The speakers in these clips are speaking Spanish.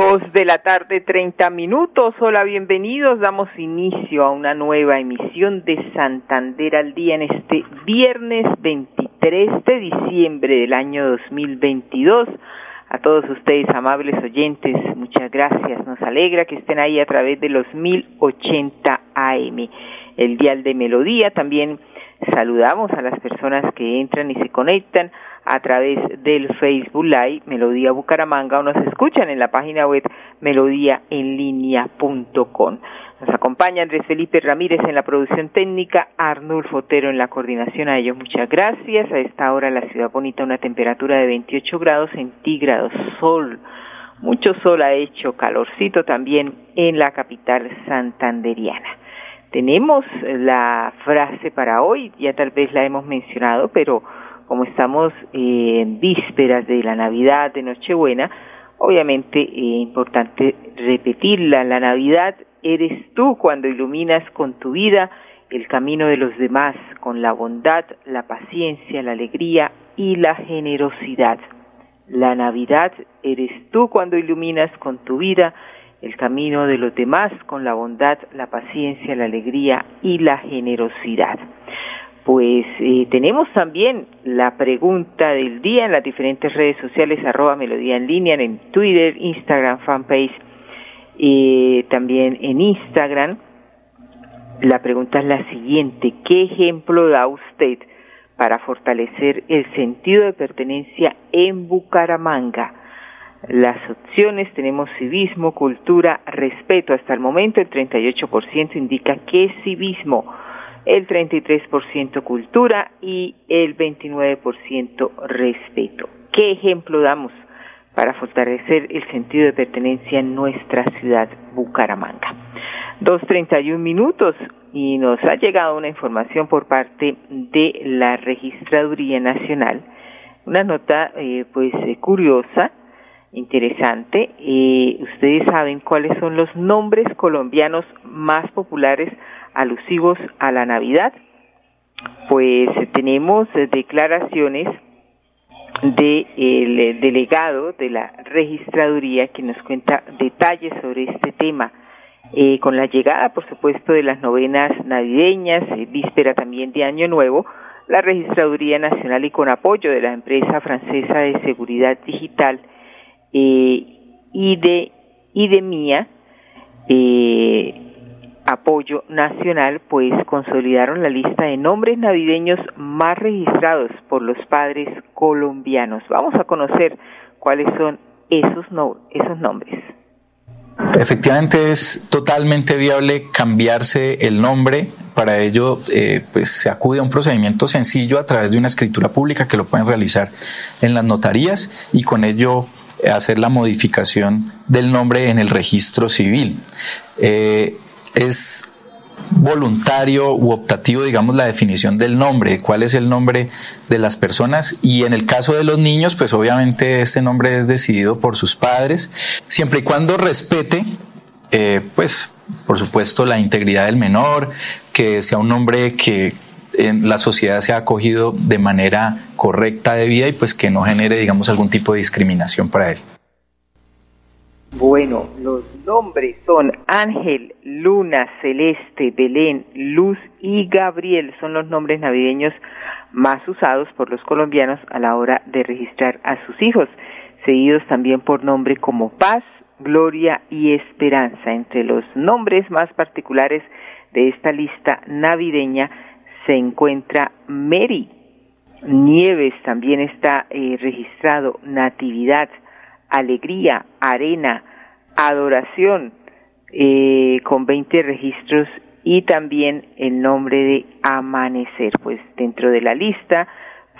Dos de la tarde, treinta minutos. Hola, bienvenidos. Damos inicio a una nueva emisión de Santander al Día en este viernes 23 de diciembre del año 2022. A todos ustedes, amables oyentes, muchas gracias. Nos alegra que estén ahí a través de los 1080 AM, el dial de melodía. También saludamos a las personas que entran y se conectan a través del Facebook Live Melodía Bucaramanga o nos escuchan en la página web melodíaenlínea.com. Nos acompaña Andrés Felipe Ramírez en la producción técnica, Arnulfo Otero en la coordinación. A ellos muchas gracias. A esta hora la ciudad bonita una temperatura de 28 grados centígrados, sol, mucho sol ha hecho, calorcito también en la capital santanderiana. Tenemos la frase para hoy, ya tal vez la hemos mencionado, pero como estamos en vísperas de la Navidad, de Nochebuena, obviamente es eh, importante repetirla. La Navidad eres tú cuando iluminas con tu vida el camino de los demás, con la bondad, la paciencia, la alegría y la generosidad. La Navidad eres tú cuando iluminas con tu vida el camino de los demás, con la bondad, la paciencia, la alegría y la generosidad pues eh, tenemos también la pregunta del día en las diferentes redes sociales, arroba melodía en línea, en Twitter, Instagram, fanpage, y también en Instagram. La pregunta es la siguiente, ¿qué ejemplo da usted para fortalecer el sentido de pertenencia en Bucaramanga? Las opciones tenemos civismo, cultura, respeto. Hasta el momento el 38% indica que es civismo el 33% cultura y el 29% respeto. ¿Qué ejemplo damos para fortalecer el sentido de pertenencia en nuestra ciudad Bucaramanga? 2.31 minutos y nos ha llegado una información por parte de la Registraduría Nacional, una nota eh, pues eh, curiosa, interesante. Eh, ustedes saben cuáles son los nombres colombianos más populares alusivos a la Navidad, pues tenemos declaraciones del eh, delegado de la registraduría que nos cuenta detalles sobre este tema. Eh, con la llegada, por supuesto, de las novenas navideñas, eh, víspera también de Año Nuevo, la Registraduría Nacional y con apoyo de la empresa francesa de seguridad digital eh, y de IDEMIA, eh, apoyo nacional, pues consolidaron la lista de nombres navideños más registrados por los padres colombianos. Vamos a conocer cuáles son esos, esos nombres. Efectivamente es totalmente viable cambiarse el nombre. Para ello, eh, pues se acude a un procedimiento sencillo a través de una escritura pública que lo pueden realizar en las notarías y con ello hacer la modificación del nombre en el registro civil. Eh, es voluntario u optativo, digamos, la definición del nombre, cuál es el nombre de las personas y en el caso de los niños, pues obviamente este nombre es decidido por sus padres, siempre y cuando respete, eh, pues, por supuesto, la integridad del menor, que sea un nombre que en la sociedad se ha acogido de manera correcta de vida y pues que no genere, digamos, algún tipo de discriminación para él. Bueno, los nombres son Ángel, Luna, Celeste, Belén, Luz y Gabriel. Son los nombres navideños más usados por los colombianos a la hora de registrar a sus hijos, seguidos también por nombre como Paz, Gloria y Esperanza. Entre los nombres más particulares de esta lista navideña se encuentra Mary. Nieves también está eh, registrado, Natividad, alegría, arena, adoración, eh, con 20 registros y también el nombre de amanecer. Pues dentro de la lista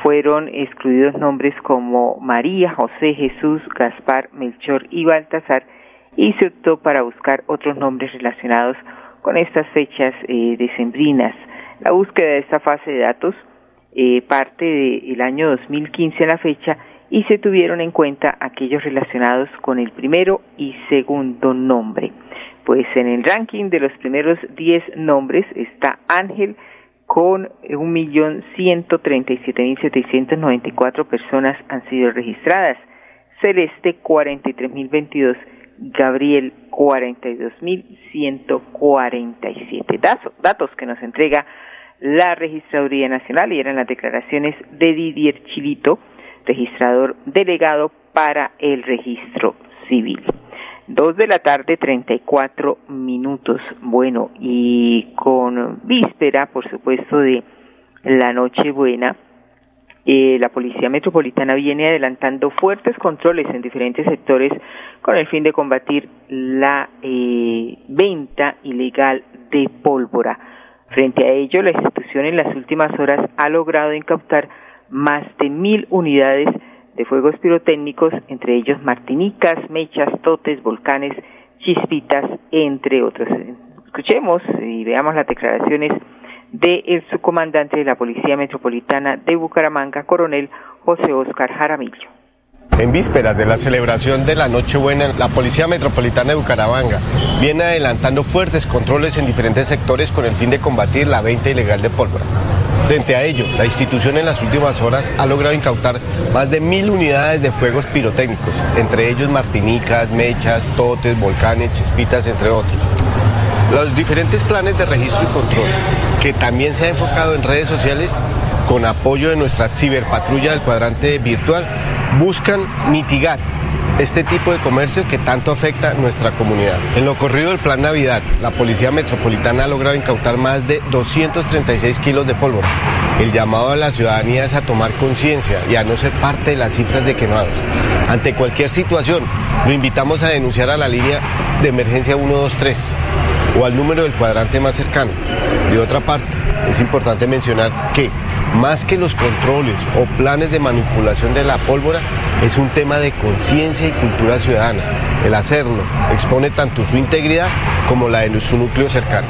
fueron excluidos nombres como María, José, Jesús, Gaspar, Melchor y Baltasar y se optó para buscar otros nombres relacionados con estas fechas eh, decembrinas. La búsqueda de esta fase de datos eh, parte del año 2015 a la fecha y se tuvieron en cuenta aquellos relacionados con el primero y segundo nombre. Pues en el ranking de los primeros 10 nombres está Ángel con 1.137.794 personas han sido registradas, Celeste 43.022, Gabriel 42.147. Datos, datos que nos entrega la Registraduría Nacional y eran las declaraciones de Didier Chilito, registrador delegado para el registro civil. Dos de la tarde, treinta y cuatro minutos. Bueno, y con víspera, por supuesto, de la Nochebuena, eh, la Policía Metropolitana viene adelantando fuertes controles en diferentes sectores con el fin de combatir la eh, venta ilegal de pólvora. Frente a ello, la institución en las últimas horas ha logrado incautar más de mil unidades de fuegos pirotécnicos, entre ellos martinicas, mechas, totes, volcanes, chispitas, entre otros. Escuchemos y veamos las declaraciones del subcomandante de la Policía Metropolitana de Bucaramanga, coronel José Oscar Jaramillo. En vísperas de la celebración de la Nochebuena, la Policía Metropolitana de Bucaramanga viene adelantando fuertes controles en diferentes sectores con el fin de combatir la venta ilegal de pólvora. Frente a ello, la institución en las últimas horas ha logrado incautar más de mil unidades de fuegos pirotécnicos, entre ellos martinicas, mechas, totes, volcanes, chispitas, entre otros. Los diferentes planes de registro y control, que también se ha enfocado en redes sociales, con apoyo de nuestra ciberpatrulla del cuadrante virtual, buscan mitigar este tipo de comercio que tanto afecta nuestra comunidad. En lo corrido del Plan Navidad, la Policía Metropolitana ha logrado incautar más de 236 kilos de pólvora. El llamado a la ciudadanía es a tomar conciencia y a no ser parte de las cifras de quemados. Ante cualquier situación, lo invitamos a denunciar a la línea de emergencia 123 o al número del cuadrante más cercano. De otra parte, es importante mencionar que más que los controles o planes de manipulación de la pólvora, es un tema de conciencia y cultura ciudadana. El hacerlo expone tanto su integridad como la de su núcleo cercano.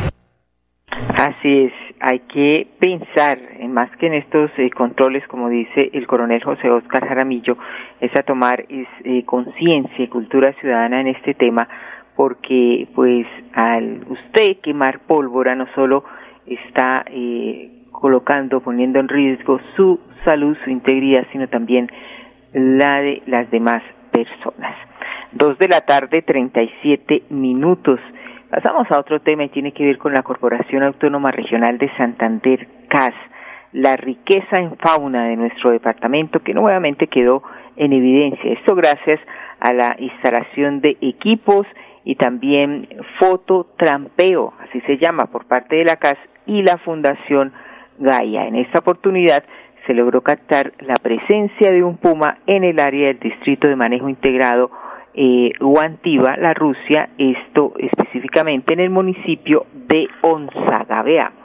Así es, hay que pensar, en más que en estos eh, controles, como dice el coronel José Oscar Jaramillo, es a tomar eh, conciencia y cultura ciudadana en este tema, porque pues al usted quemar pólvora no solo está eh, colocando, poniendo en riesgo su salud, su integridad, sino también la de las demás personas. Dos de la tarde, treinta y siete minutos. Pasamos a otro tema y tiene que ver con la Corporación Autónoma Regional de Santander, CAS, la riqueza en fauna de nuestro departamento que nuevamente quedó en evidencia. Esto gracias a la instalación de equipos y también fototrampeo, así se llama, por parte de la CAS y la Fundación Gaia. En esta oportunidad se logró captar la presencia de un puma en el área del Distrito de Manejo Integrado eh, la Rusia, esto específicamente en el municipio de Onzaga. Veamos.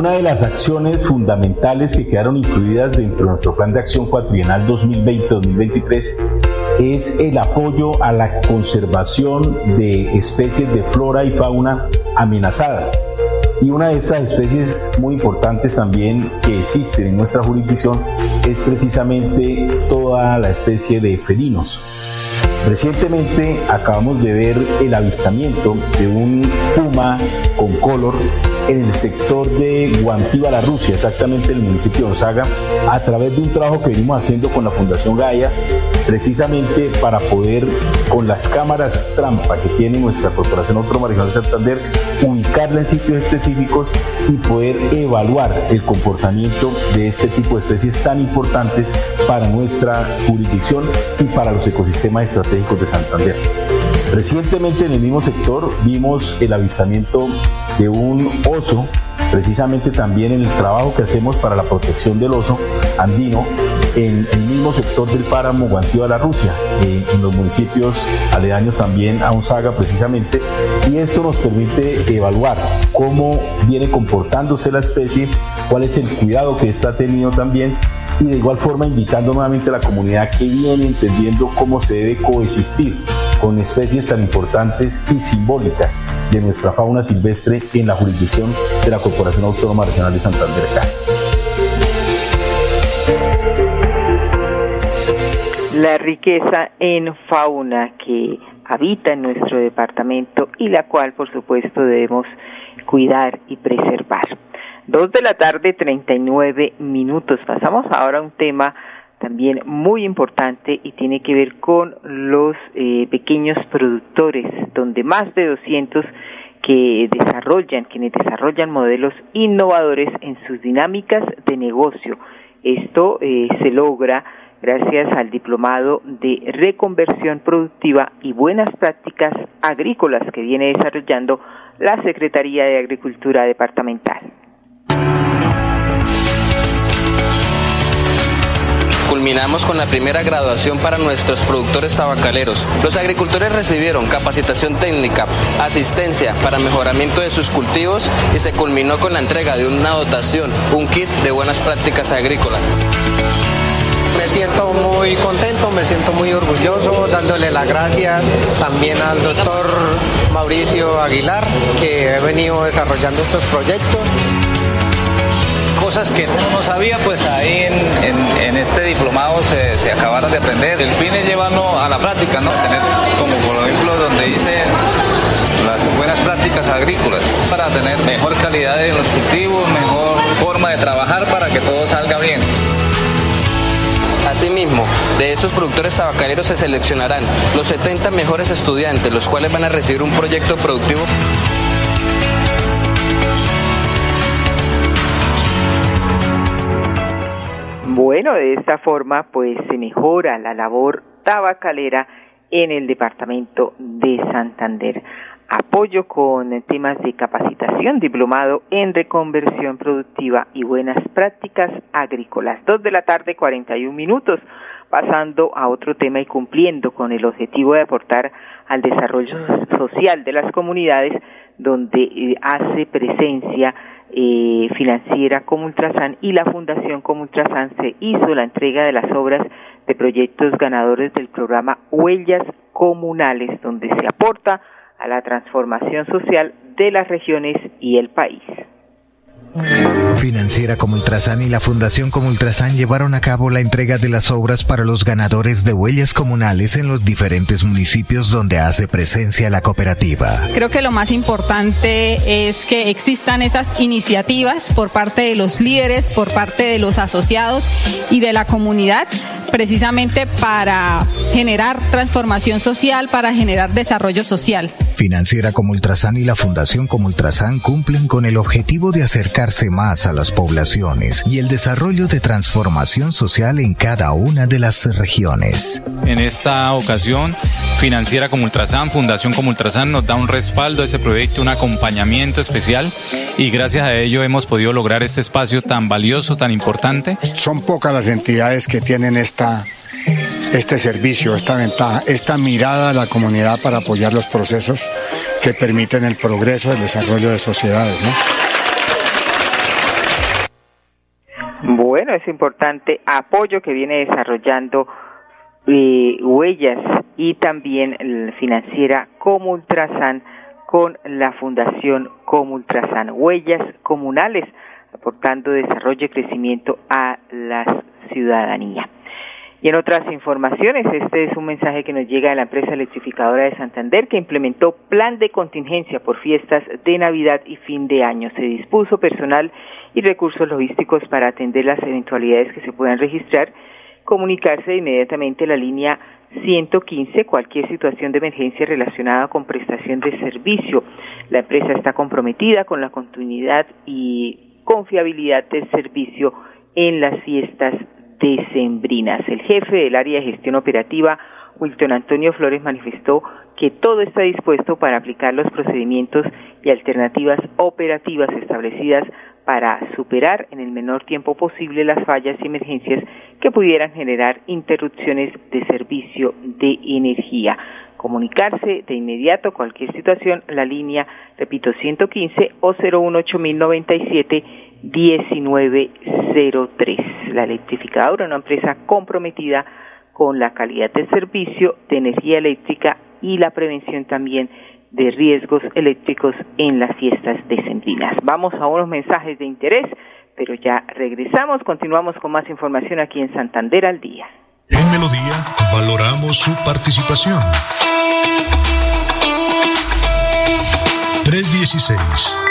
Una de las acciones fundamentales que quedaron incluidas dentro de nuestro plan de acción cuatrienal 2020-2023 es el apoyo a la conservación de especies de flora y fauna amenazadas. Y una de estas especies muy importantes también que existen en nuestra jurisdicción es precisamente toda la especie de felinos. Recientemente acabamos de ver el avistamiento de un puma con color en el sector de Guantiva, la Rusia, exactamente en el municipio de Osaga, a través de un trabajo que venimos haciendo con la Fundación Gaia, precisamente para poder, con las cámaras trampa que tiene nuestra Corporación Autónoma Regional de Santander, ubicarla en sitios específicos y poder evaluar el comportamiento de este tipo de especies tan importantes para nuestra jurisdicción y para los ecosistemas estratégicos de Santander. Recientemente en el mismo sector vimos el avistamiento de un oso precisamente también en el trabajo que hacemos para la protección del oso andino en el mismo sector del páramo Guantío de la Rusia, eh, en los municipios aledaños también a Unzaga precisamente, y esto nos permite evaluar cómo viene comportándose la especie, cuál es el cuidado que está teniendo también y de igual forma invitando nuevamente a la comunidad que viene entendiendo cómo se debe coexistir con especies tan importantes y simbólicas de nuestra fauna silvestre en la jurisdicción de la Corporación Autónoma Regional de Santander CAS. La riqueza en fauna que habita en nuestro departamento y la cual por supuesto debemos cuidar y preservar. Dos de la tarde, 39 minutos. Pasamos ahora a un tema también muy importante y tiene que ver con los eh, pequeños productores, donde más de 200 que desarrollan, quienes desarrollan modelos innovadores en sus dinámicas de negocio. Esto eh, se logra gracias al diplomado de reconversión productiva y buenas prácticas agrícolas que viene desarrollando la Secretaría de Agricultura Departamental. Culminamos con la primera graduación para nuestros productores tabacaleros. Los agricultores recibieron capacitación técnica, asistencia para mejoramiento de sus cultivos y se culminó con la entrega de una dotación, un kit de buenas prácticas agrícolas. Me siento muy contento, me siento muy orgulloso, dándole las gracias también al doctor Mauricio Aguilar, que ha venido desarrollando estos proyectos cosas que uno no sabía, pues ahí en, este diplomado se, se, acabaron de aprender. El fin es llevarlo a la práctica, ¿no? Tener como por ejemplo donde dice las buenas prácticas agrícolas para tener mejor calidad de los cultivos, mejor forma de trabajar para que todo salga bien. Asimismo, de esos productores tabacaleros se seleccionarán los 70 mejores estudiantes, los cuales van a recibir un proyecto productivo Bueno, de esta forma pues se mejora la labor tabacalera en el departamento de Santander. Apoyo con temas de capacitación, diplomado en reconversión productiva y buenas prácticas agrícolas. Dos de la tarde, 41 minutos. Pasando a otro tema y cumpliendo con el objetivo de aportar al desarrollo social de las comunidades donde eh, hace presencia eh, financiera como Ultrasan y la Fundación como Ultrasan se hizo la entrega de las obras de proyectos ganadores del programa Huellas Comunales, donde se aporta a la transformación social de las regiones y el país. Financiera como Ultrasan y la Fundación como Ultrasan llevaron a cabo la entrega de las obras para los ganadores de huellas comunales en los diferentes municipios donde hace presencia la cooperativa. Creo que lo más importante es que existan esas iniciativas por parte de los líderes, por parte de los asociados y de la comunidad, precisamente para generar transformación social, para generar desarrollo social. Financiera como Ultrasan y la Fundación como Ultrasan cumplen con el objetivo de acercarse más a las poblaciones y el desarrollo de transformación social en cada una de las regiones. En esta ocasión, Financiera como Ultrasan, Fundación como Ultrasan nos da un respaldo a ese proyecto, un acompañamiento especial y gracias a ello hemos podido lograr este espacio tan valioso, tan importante. Son pocas las entidades que tienen esta este servicio, esta ventaja, esta mirada a la comunidad para apoyar los procesos que permiten el progreso, el desarrollo de sociedades. Bueno, es importante apoyo que viene desarrollando eh, Huellas y también financiera como Ultrasan con la Fundación como Ultrasan. Huellas comunales aportando desarrollo y crecimiento a la ciudadanía. Y en otras informaciones, este es un mensaje que nos llega de la empresa electrificadora de Santander que implementó plan de contingencia por fiestas de Navidad y fin de año. Se dispuso personal y recursos logísticos para atender las eventualidades que se puedan registrar, comunicarse inmediatamente la línea 115 cualquier situación de emergencia relacionada con prestación de servicio. La empresa está comprometida con la continuidad y confiabilidad del servicio en las fiestas decembrinas. El jefe del área de gestión operativa, Wilton Antonio Flores, manifestó que todo está dispuesto para aplicar los procedimientos y alternativas operativas establecidas para superar en el menor tiempo posible las fallas y emergencias que pudieran generar interrupciones de servicio de energía. Comunicarse de inmediato cualquier situación, la línea, repito, 115 o 018097 1903. La electrificadora, una empresa comprometida con la calidad del servicio de energía eléctrica y la prevención también de riesgos eléctricos en las fiestas decembrinas. Vamos a unos mensajes de interés, pero ya regresamos, continuamos con más información aquí en Santander al día. En Melodía valoramos su participación.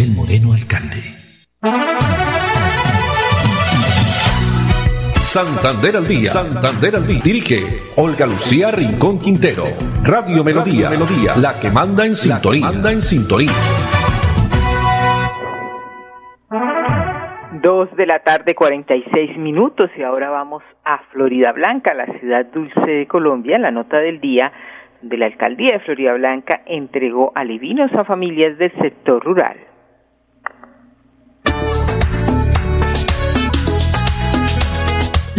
Miguel Moreno, alcalde. Santander al día. Santander al día. Dirige Olga Lucía Rincón Quintero. Radio Melodía. Melodía. La que manda en sintonía. manda en sintonía. Dos de la tarde, 46 minutos, y ahora vamos a Florida Blanca, la ciudad dulce de Colombia. La nota del día de la alcaldía de Florida Blanca entregó alivinos a familias del sector rural.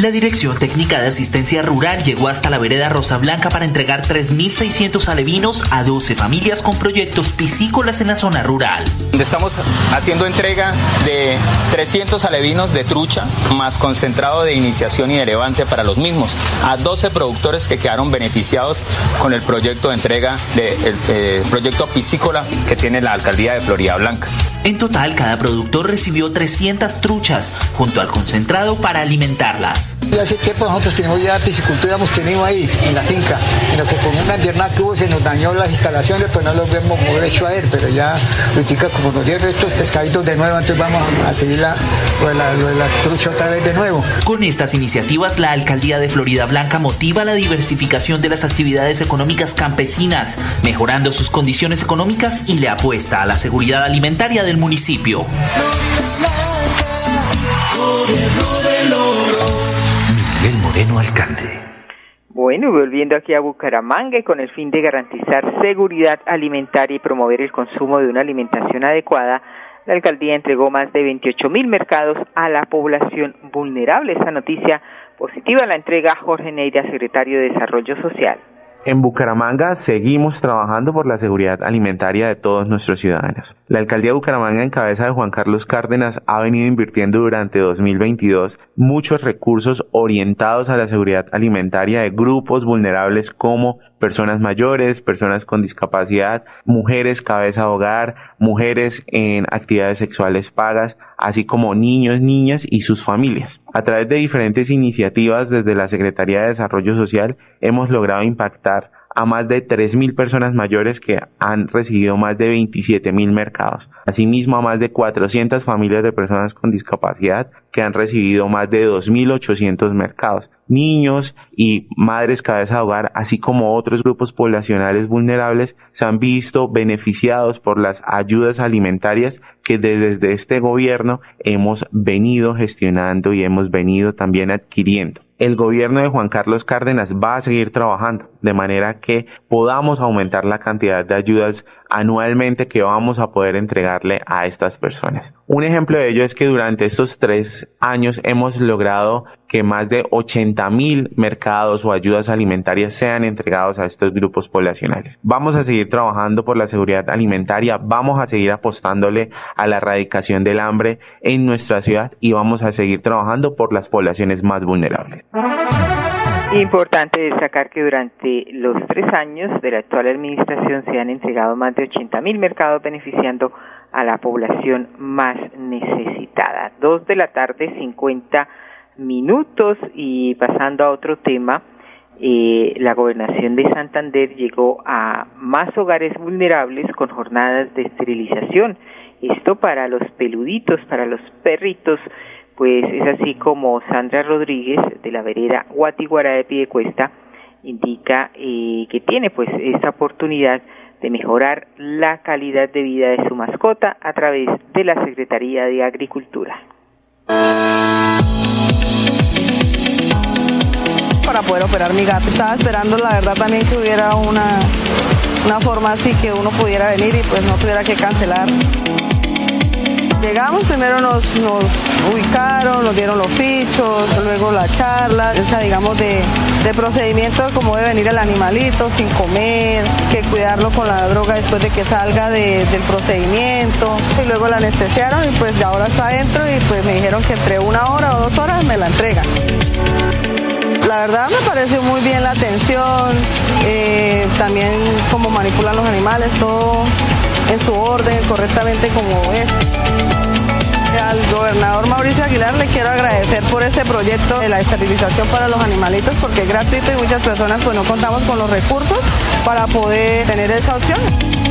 La Dirección Técnica de Asistencia Rural llegó hasta la vereda Rosa Blanca para entregar 3.600 alevinos a 12 familias con proyectos piscícolas en la zona rural. Estamos haciendo entrega de 300 alevinos de trucha más concentrado de iniciación y de levante para los mismos a 12 productores que quedaron beneficiados con el proyecto de entrega del eh, proyecto piscícola que tiene la alcaldía de Florida Blanca. En total, cada productor recibió 300 truchas junto al concentrado para alimentarlas. Ya hace tiempo nosotros tenemos ya piscicultura, hemos tenido ahí en la finca, lo que con una invernada que hubo se nos dañó las instalaciones, pues no los vemos mover hecho a él, pero ya ahorita como nos dieron estos pescaditos de nuevo, entonces vamos a seguir la, lo de, la, lo de las truchas otra vez de nuevo. Con estas iniciativas, la alcaldía de Florida Blanca motiva la diversificación de las actividades económicas campesinas, mejorando sus condiciones económicas y le apuesta a la seguridad alimentaria del municipio. Bueno, volviendo aquí a Bucaramanga y con el fin de garantizar seguridad alimentaria y promover el consumo de una alimentación adecuada, la alcaldía entregó más de 28 mil mercados a la población vulnerable. Esta noticia positiva la entrega Jorge Neira, secretario de Desarrollo Social. En Bucaramanga seguimos trabajando por la seguridad alimentaria de todos nuestros ciudadanos. La alcaldía de Bucaramanga en cabeza de Juan Carlos Cárdenas ha venido invirtiendo durante 2022 muchos recursos orientados a la seguridad alimentaria de grupos vulnerables como personas mayores, personas con discapacidad, mujeres cabeza de hogar, mujeres en actividades sexuales pagas, así como niños, niñas y sus familias. A través de diferentes iniciativas desde la Secretaría de Desarrollo Social hemos logrado impactar a más de 3.000 personas mayores que han recibido más de 27.000 mercados. Asimismo, a más de 400 familias de personas con discapacidad que han recibido más de 2.800 mercados. Niños y madres cabeza de hogar, así como otros grupos poblacionales vulnerables, se han visto beneficiados por las ayudas alimentarias que desde este gobierno hemos venido gestionando y hemos venido también adquiriendo el gobierno de Juan Carlos Cárdenas va a seguir trabajando de manera que podamos aumentar la cantidad de ayudas anualmente que vamos a poder entregarle a estas personas. Un ejemplo de ello es que durante estos tres años hemos logrado que más de 80 mil mercados o ayudas alimentarias sean entregados a estos grupos poblacionales. Vamos a seguir trabajando por la seguridad alimentaria, vamos a seguir apostándole a la erradicación del hambre en nuestra ciudad y vamos a seguir trabajando por las poblaciones más vulnerables. Importante destacar que durante los tres años de la actual administración se han entregado más de 80 mil mercados beneficiando a la población más necesitada. Dos de la tarde, 50 minutos y pasando a otro tema, eh, la gobernación de Santander llegó a más hogares vulnerables con jornadas de esterilización. Esto para los peluditos, para los perritos, pues es así como Sandra Rodríguez de la vereda Guatiguara de Piedecuesta indica eh, que tiene pues esta oportunidad de mejorar la calidad de vida de su mascota a través de la Secretaría de Agricultura para poder operar mi gato. Estaba esperando, la verdad, también que hubiera una, una forma así que uno pudiera venir y pues no tuviera que cancelar. Llegamos, primero nos, ubicaron, nos dieron los fichos, luego la charla, esa digamos de, de procedimiento de cómo debe venir el animalito sin comer, que cuidarlo con la droga después de que salga del procedimiento. Y luego la anestesiaron y pues ya ahora está adentro y pues me dijeron que entre una hora o dos horas me la entregan. La verdad me pareció muy bien la atención, eh, también cómo manipulan los animales, todo en su orden, correctamente como es. Al gobernador Mauricio Aguilar le quiero agradecer por este proyecto de la esterilización para los animalitos porque es gratuito y muchas personas pues no contamos con los recursos para poder tener esa opción.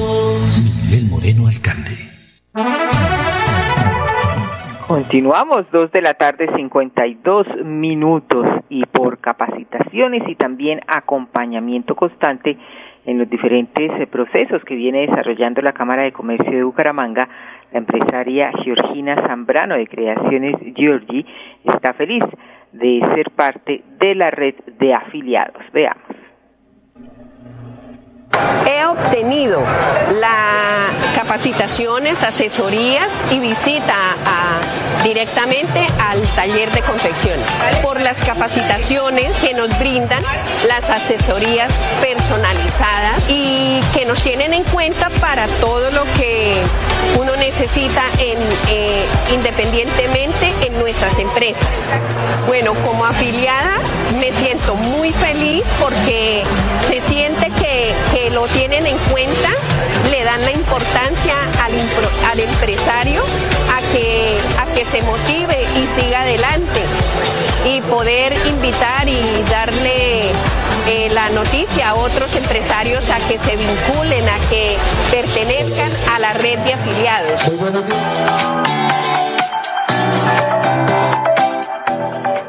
Moreno, alcalde. Continuamos, dos de la tarde, 52 minutos, y por capacitaciones y también acompañamiento constante en los diferentes eh, procesos que viene desarrollando la Cámara de Comercio de Bucaramanga, la empresaria Georgina Zambrano de Creaciones Giorgi está feliz de ser parte de la red de afiliados. Veamos. He obtenido las capacitaciones, asesorías y visita directamente al taller de confecciones por las capacitaciones que nos brindan las asesorías personalizadas y que nos tienen en cuenta para todo lo que uno necesita en, eh, independientemente en nuestras empresas. Bueno, como afiliada me siento muy feliz porque se siente que, lo tienen en cuenta, le dan la importancia al, al empresario a que, a que se motive y siga adelante y poder invitar y darle eh, la noticia a otros empresarios a que se vinculen, a que pertenezcan a la red de afiliados.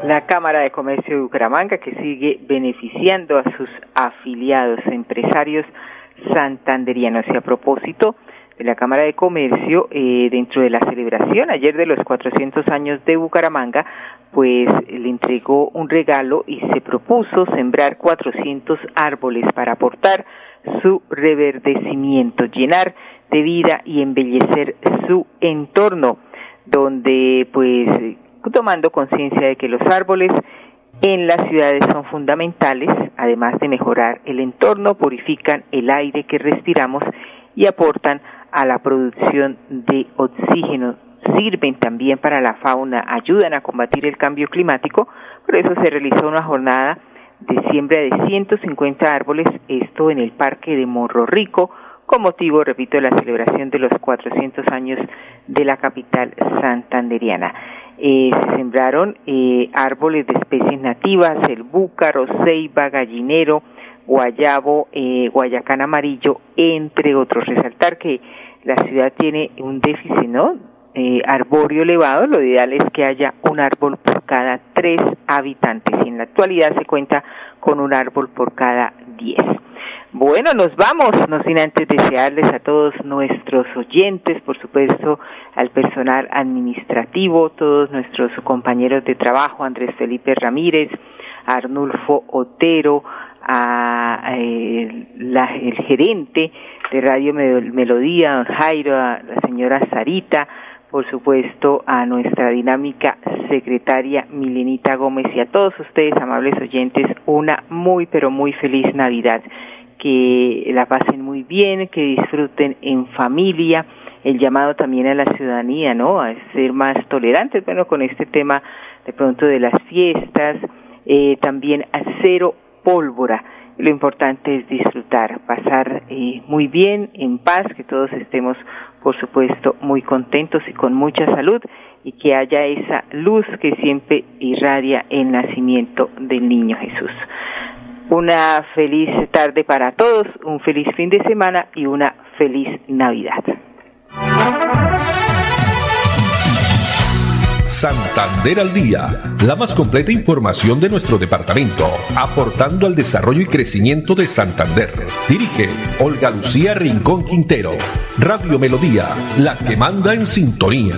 La Cámara de Comercio de Bucaramanga que sigue beneficiando a sus afiliados empresarios santanderianos. Y a propósito de la Cámara de Comercio, eh, dentro de la celebración ayer de los 400 años de Bucaramanga, pues le entregó un regalo y se propuso sembrar 400 árboles para aportar su reverdecimiento, llenar de vida y embellecer su entorno, donde pues tomando conciencia de que los árboles en las ciudades son fundamentales, además de mejorar el entorno, purifican el aire que respiramos y aportan a la producción de oxígeno sirven también para la fauna, ayudan a combatir el cambio climático, por eso se realizó una jornada de siembra de 150 árboles, esto en el Parque de Morro Rico, con motivo, repito, de la celebración de los 400 años de la capital santanderiana. Eh, se sembraron eh, árboles de especies nativas, el búcaro, ceiba, gallinero, guayabo, eh, guayacán amarillo, entre otros. Resaltar que la ciudad tiene un déficit, ¿no? eh, arbóreo elevado, lo ideal es que haya un árbol por cada tres habitantes y en la actualidad se cuenta con un árbol por cada diez. Bueno, nos vamos, no sin antes desearles a todos nuestros oyentes, por supuesto, al personal administrativo, todos nuestros compañeros de trabajo, Andrés Felipe Ramírez, Arnulfo Otero, a, eh, la, el gerente de Radio Melodía, don Jairo, a la señora Sarita, por supuesto, a nuestra dinámica secretaria Milenita Gómez y a todos ustedes, amables oyentes, una muy, pero muy feliz Navidad. Que la pasen muy bien, que disfruten en familia. El llamado también a la ciudadanía, ¿no? A ser más tolerantes, bueno, con este tema de pronto de las fiestas, eh, también a cero pólvora. Lo importante es disfrutar, pasar eh, muy bien, en paz, que todos estemos por supuesto, muy contentos y con mucha salud y que haya esa luz que siempre irradia el nacimiento del niño Jesús. Una feliz tarde para todos, un feliz fin de semana y una feliz Navidad. Santander al Día, la más completa información de nuestro departamento, aportando al desarrollo y crecimiento de Santander. Dirige Olga Lucía Rincón Quintero. Radio Melodía, la que manda en sintonía.